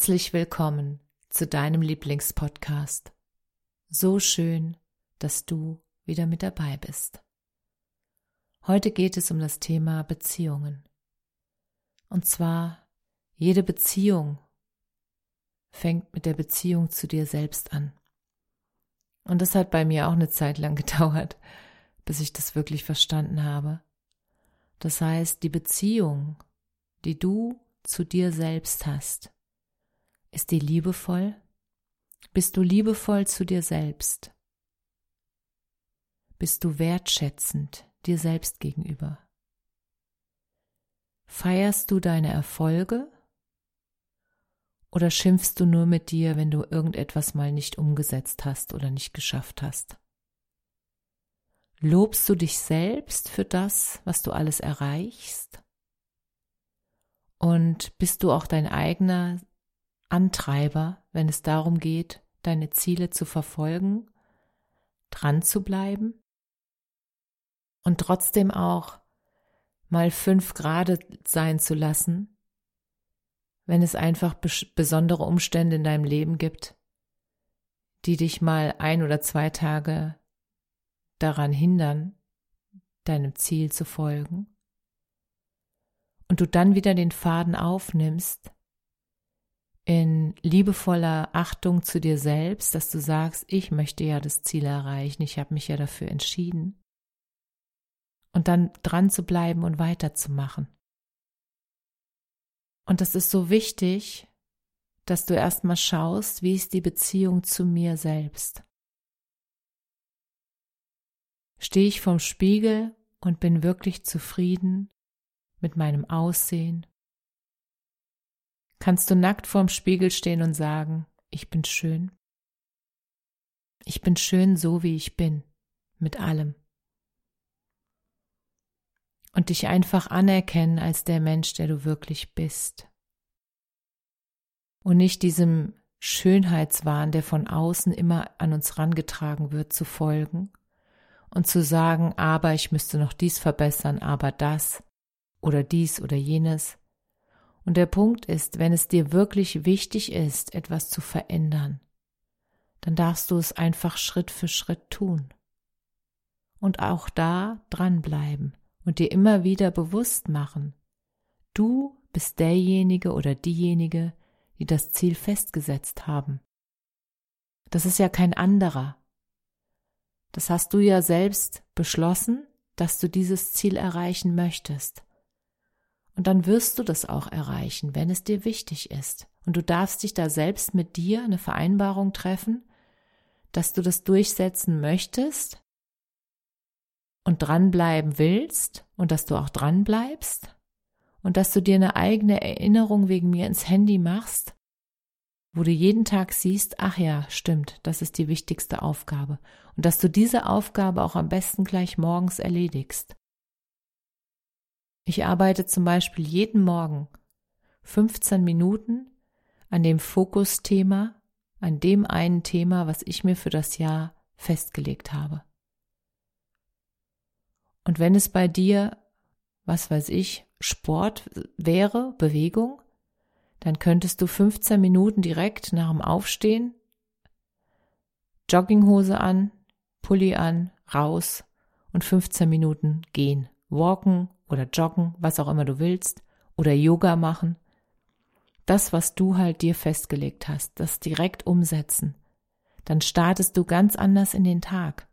Herzlich willkommen zu deinem Lieblingspodcast. So schön, dass du wieder mit dabei bist. Heute geht es um das Thema Beziehungen. Und zwar, jede Beziehung fängt mit der Beziehung zu dir selbst an. Und das hat bei mir auch eine Zeit lang gedauert, bis ich das wirklich verstanden habe. Das heißt, die Beziehung, die du zu dir selbst hast, ist die liebevoll? Bist du liebevoll zu dir selbst? Bist du wertschätzend dir selbst gegenüber? Feierst du deine Erfolge? Oder schimpfst du nur mit dir, wenn du irgendetwas mal nicht umgesetzt hast oder nicht geschafft hast? Lobst du dich selbst für das, was du alles erreichst? Und bist du auch dein eigener Antreiber, wenn es darum geht, deine Ziele zu verfolgen, dran zu bleiben und trotzdem auch mal fünf Grade sein zu lassen, wenn es einfach besondere Umstände in deinem Leben gibt, die dich mal ein oder zwei Tage daran hindern, deinem Ziel zu folgen, und du dann wieder den Faden aufnimmst in liebevoller Achtung zu dir selbst, dass du sagst, ich möchte ja das Ziel erreichen, ich habe mich ja dafür entschieden. Und dann dran zu bleiben und weiterzumachen. Und das ist so wichtig, dass du erstmal schaust, wie ist die Beziehung zu mir selbst. Stehe ich vorm Spiegel und bin wirklich zufrieden mit meinem Aussehen, Kannst du nackt vorm Spiegel stehen und sagen, ich bin schön? Ich bin schön so, wie ich bin, mit allem. Und dich einfach anerkennen als der Mensch, der du wirklich bist. Und nicht diesem Schönheitswahn, der von außen immer an uns rangetragen wird, zu folgen und zu sagen, aber ich müsste noch dies verbessern, aber das oder dies oder jenes, und der Punkt ist, wenn es dir wirklich wichtig ist, etwas zu verändern, dann darfst du es einfach Schritt für Schritt tun. Und auch da dranbleiben und dir immer wieder bewusst machen, du bist derjenige oder diejenige, die das Ziel festgesetzt haben. Das ist ja kein anderer. Das hast du ja selbst beschlossen, dass du dieses Ziel erreichen möchtest. Und dann wirst du das auch erreichen, wenn es dir wichtig ist. Und du darfst dich da selbst mit dir eine Vereinbarung treffen, dass du das durchsetzen möchtest und dranbleiben willst und dass du auch dranbleibst und dass du dir eine eigene Erinnerung wegen mir ins Handy machst, wo du jeden Tag siehst, ach ja, stimmt, das ist die wichtigste Aufgabe und dass du diese Aufgabe auch am besten gleich morgens erledigst. Ich arbeite zum Beispiel jeden Morgen 15 Minuten an dem Fokusthema, an dem einen Thema, was ich mir für das Jahr festgelegt habe. Und wenn es bei dir, was weiß ich, Sport wäre, Bewegung, dann könntest du 15 Minuten direkt nach dem Aufstehen, Jogginghose an, Pulli an, raus und 15 Minuten gehen, walken oder joggen, was auch immer du willst, oder Yoga machen. Das, was du halt dir festgelegt hast, das direkt umsetzen. Dann startest du ganz anders in den Tag.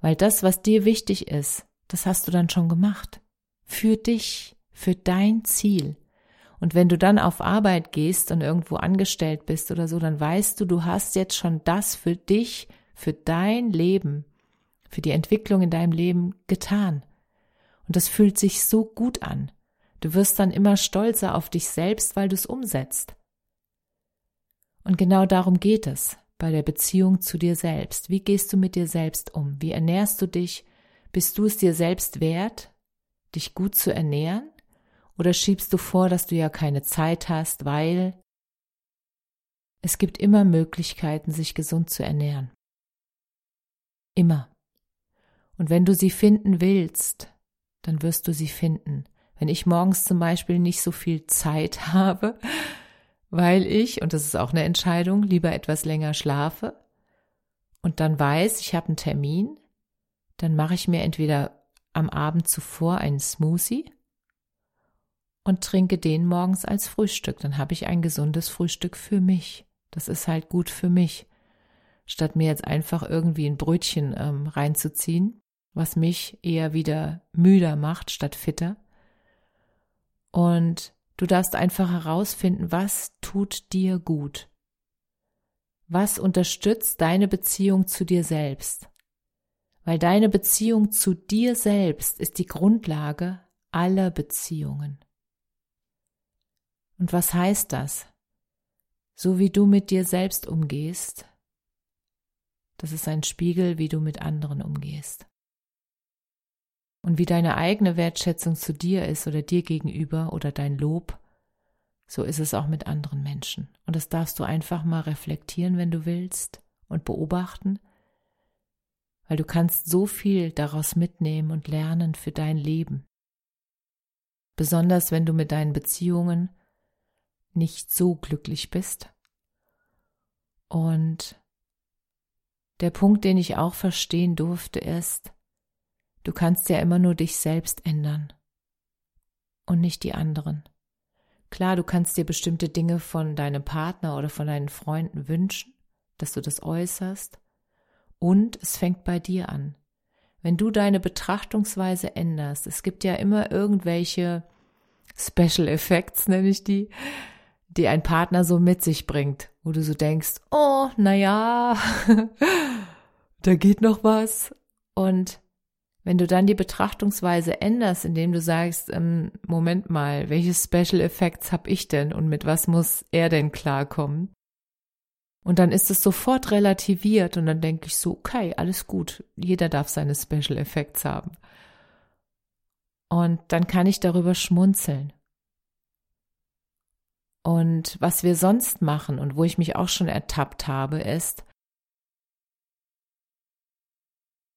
Weil das, was dir wichtig ist, das hast du dann schon gemacht. Für dich, für dein Ziel. Und wenn du dann auf Arbeit gehst und irgendwo angestellt bist oder so, dann weißt du, du hast jetzt schon das für dich, für dein Leben, für die Entwicklung in deinem Leben getan. Und das fühlt sich so gut an. Du wirst dann immer stolzer auf dich selbst, weil du es umsetzt. Und genau darum geht es bei der Beziehung zu dir selbst. Wie gehst du mit dir selbst um? Wie ernährst du dich? Bist du es dir selbst wert, dich gut zu ernähren? Oder schiebst du vor, dass du ja keine Zeit hast, weil es gibt immer Möglichkeiten, sich gesund zu ernähren. Immer. Und wenn du sie finden willst, dann wirst du sie finden. Wenn ich morgens zum Beispiel nicht so viel Zeit habe, weil ich, und das ist auch eine Entscheidung, lieber etwas länger schlafe und dann weiß, ich habe einen Termin, dann mache ich mir entweder am Abend zuvor einen Smoothie und trinke den morgens als Frühstück. Dann habe ich ein gesundes Frühstück für mich. Das ist halt gut für mich. Statt mir jetzt einfach irgendwie ein Brötchen ähm, reinzuziehen, was mich eher wieder müder macht statt fitter. Und du darfst einfach herausfinden, was tut dir gut. Was unterstützt deine Beziehung zu dir selbst? Weil deine Beziehung zu dir selbst ist die Grundlage aller Beziehungen. Und was heißt das? So wie du mit dir selbst umgehst, das ist ein Spiegel, wie du mit anderen umgehst. Und wie deine eigene Wertschätzung zu dir ist oder dir gegenüber oder dein Lob, so ist es auch mit anderen Menschen. Und das darfst du einfach mal reflektieren, wenn du willst und beobachten, weil du kannst so viel daraus mitnehmen und lernen für dein Leben. Besonders wenn du mit deinen Beziehungen nicht so glücklich bist. Und der Punkt, den ich auch verstehen durfte, ist, Du kannst ja immer nur dich selbst ändern und nicht die anderen. Klar, du kannst dir bestimmte Dinge von deinem Partner oder von deinen Freunden wünschen, dass du das äußerst. Und es fängt bei dir an. Wenn du deine Betrachtungsweise änderst, es gibt ja immer irgendwelche Special Effects, nenne ich die, die ein Partner so mit sich bringt, wo du so denkst, oh, na ja, da geht noch was. Und wenn du dann die Betrachtungsweise änderst, indem du sagst, ähm, Moment mal, welche Special Effects habe ich denn und mit was muss er denn klarkommen? Und dann ist es sofort relativiert und dann denke ich so, okay, alles gut, jeder darf seine Special Effects haben. Und dann kann ich darüber schmunzeln. Und was wir sonst machen und wo ich mich auch schon ertappt habe, ist,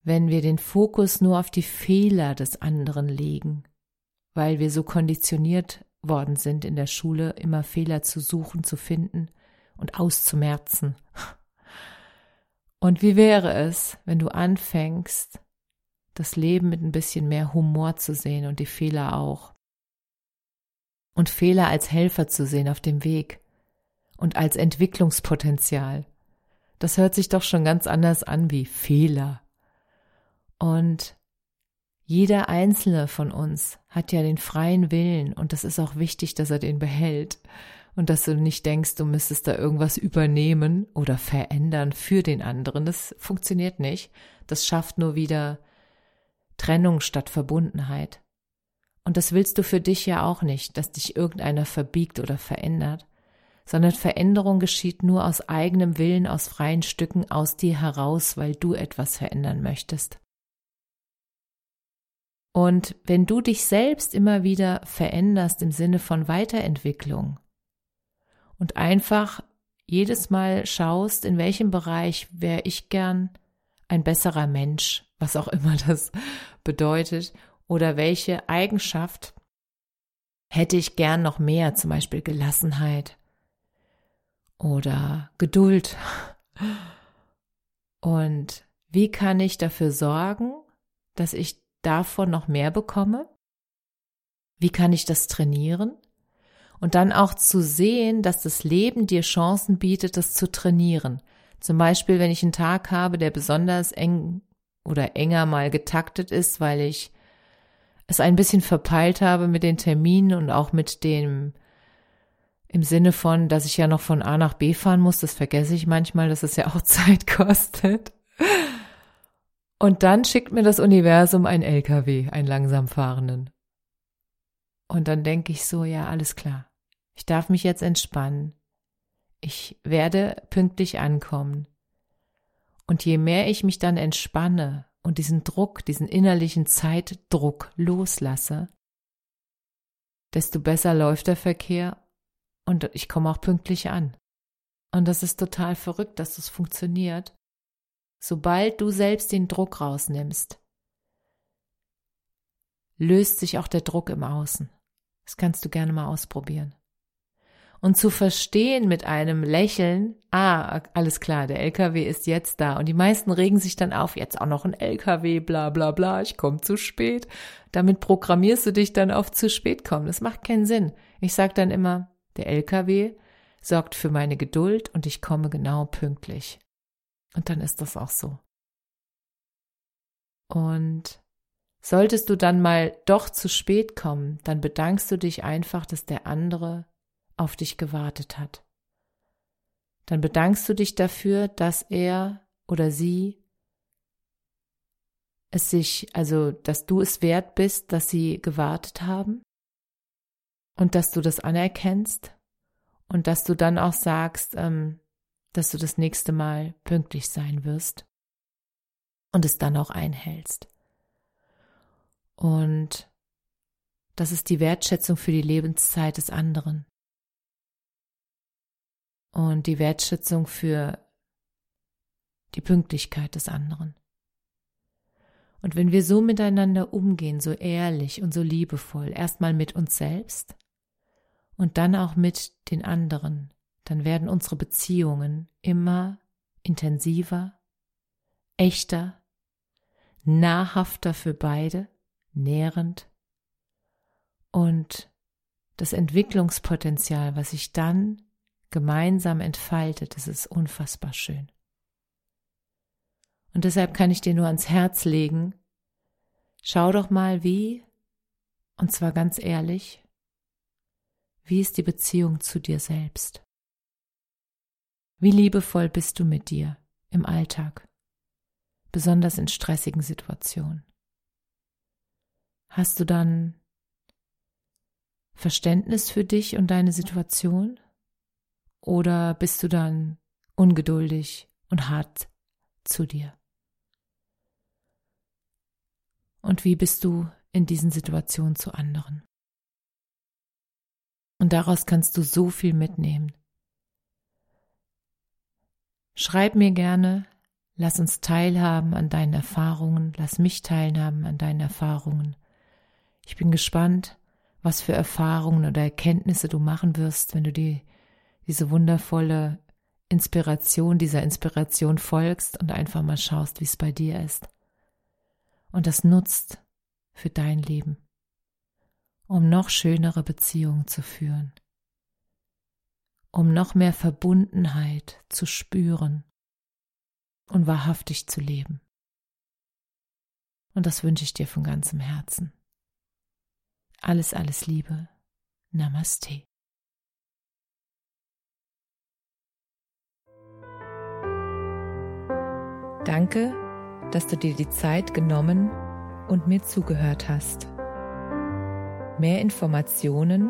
wenn wir den Fokus nur auf die Fehler des anderen legen, weil wir so konditioniert worden sind in der Schule, immer Fehler zu suchen, zu finden und auszumerzen. Und wie wäre es, wenn du anfängst, das Leben mit ein bisschen mehr Humor zu sehen und die Fehler auch? Und Fehler als Helfer zu sehen auf dem Weg und als Entwicklungspotenzial. Das hört sich doch schon ganz anders an wie Fehler. Und jeder einzelne von uns hat ja den freien Willen und das ist auch wichtig, dass er den behält und dass du nicht denkst, du müsstest da irgendwas übernehmen oder verändern für den anderen. Das funktioniert nicht. Das schafft nur wieder Trennung statt Verbundenheit. Und das willst du für dich ja auch nicht, dass dich irgendeiner verbiegt oder verändert, sondern Veränderung geschieht nur aus eigenem Willen, aus freien Stücken aus dir heraus, weil du etwas verändern möchtest. Und wenn du dich selbst immer wieder veränderst im Sinne von Weiterentwicklung und einfach jedes Mal schaust, in welchem Bereich wäre ich gern ein besserer Mensch, was auch immer das bedeutet, oder welche Eigenschaft hätte ich gern noch mehr, zum Beispiel Gelassenheit oder Geduld. Und wie kann ich dafür sorgen, dass ich davon noch mehr bekomme? Wie kann ich das trainieren? Und dann auch zu sehen, dass das Leben dir Chancen bietet, das zu trainieren. Zum Beispiel, wenn ich einen Tag habe, der besonders eng oder enger mal getaktet ist, weil ich es ein bisschen verpeilt habe mit den Terminen und auch mit dem Im Sinne von, dass ich ja noch von A nach B fahren muss, das vergesse ich manchmal, dass es ja auch Zeit kostet. Und dann schickt mir das Universum ein LKW, einen langsam fahrenden. Und dann denke ich so, ja, alles klar. Ich darf mich jetzt entspannen. Ich werde pünktlich ankommen. Und je mehr ich mich dann entspanne und diesen Druck, diesen innerlichen Zeitdruck loslasse, desto besser läuft der Verkehr und ich komme auch pünktlich an. Und das ist total verrückt, dass das funktioniert. Sobald du selbst den Druck rausnimmst, löst sich auch der Druck im Außen. Das kannst du gerne mal ausprobieren. Und zu verstehen mit einem Lächeln, ah, alles klar, der LKW ist jetzt da. Und die meisten regen sich dann auf, jetzt auch noch ein LKW, bla bla bla, ich komme zu spät. Damit programmierst du dich dann auf zu spät kommen. Das macht keinen Sinn. Ich sag dann immer, der LKW sorgt für meine Geduld und ich komme genau pünktlich. Und dann ist das auch so. Und solltest du dann mal doch zu spät kommen, dann bedankst du dich einfach, dass der andere auf dich gewartet hat. Dann bedankst du dich dafür, dass er oder sie es sich, also dass du es wert bist, dass sie gewartet haben und dass du das anerkennst und dass du dann auch sagst, ähm, dass du das nächste Mal pünktlich sein wirst und es dann auch einhältst. Und das ist die Wertschätzung für die Lebenszeit des anderen und die Wertschätzung für die Pünktlichkeit des anderen. Und wenn wir so miteinander umgehen, so ehrlich und so liebevoll, erstmal mit uns selbst und dann auch mit den anderen, dann werden unsere Beziehungen immer intensiver, echter, nahrhafter für beide, nährend und das Entwicklungspotenzial, was sich dann gemeinsam entfaltet, das ist unfassbar schön. Und deshalb kann ich dir nur ans Herz legen, schau doch mal, wie, und zwar ganz ehrlich, wie ist die Beziehung zu dir selbst? Wie liebevoll bist du mit dir im Alltag, besonders in stressigen Situationen? Hast du dann Verständnis für dich und deine Situation? Oder bist du dann ungeduldig und hart zu dir? Und wie bist du in diesen Situationen zu anderen? Und daraus kannst du so viel mitnehmen. Schreib mir gerne, lass uns teilhaben an deinen Erfahrungen, lass mich teilhaben an deinen Erfahrungen. Ich bin gespannt, was für Erfahrungen oder Erkenntnisse du machen wirst, wenn du die, diese wundervolle Inspiration, dieser Inspiration folgst und einfach mal schaust, wie es bei dir ist. Und das nutzt für dein Leben, um noch schönere Beziehungen zu führen um noch mehr Verbundenheit zu spüren und wahrhaftig zu leben. Und das wünsche ich dir von ganzem Herzen. Alles, alles Liebe. Namaste. Danke, dass du dir die Zeit genommen und mir zugehört hast. Mehr Informationen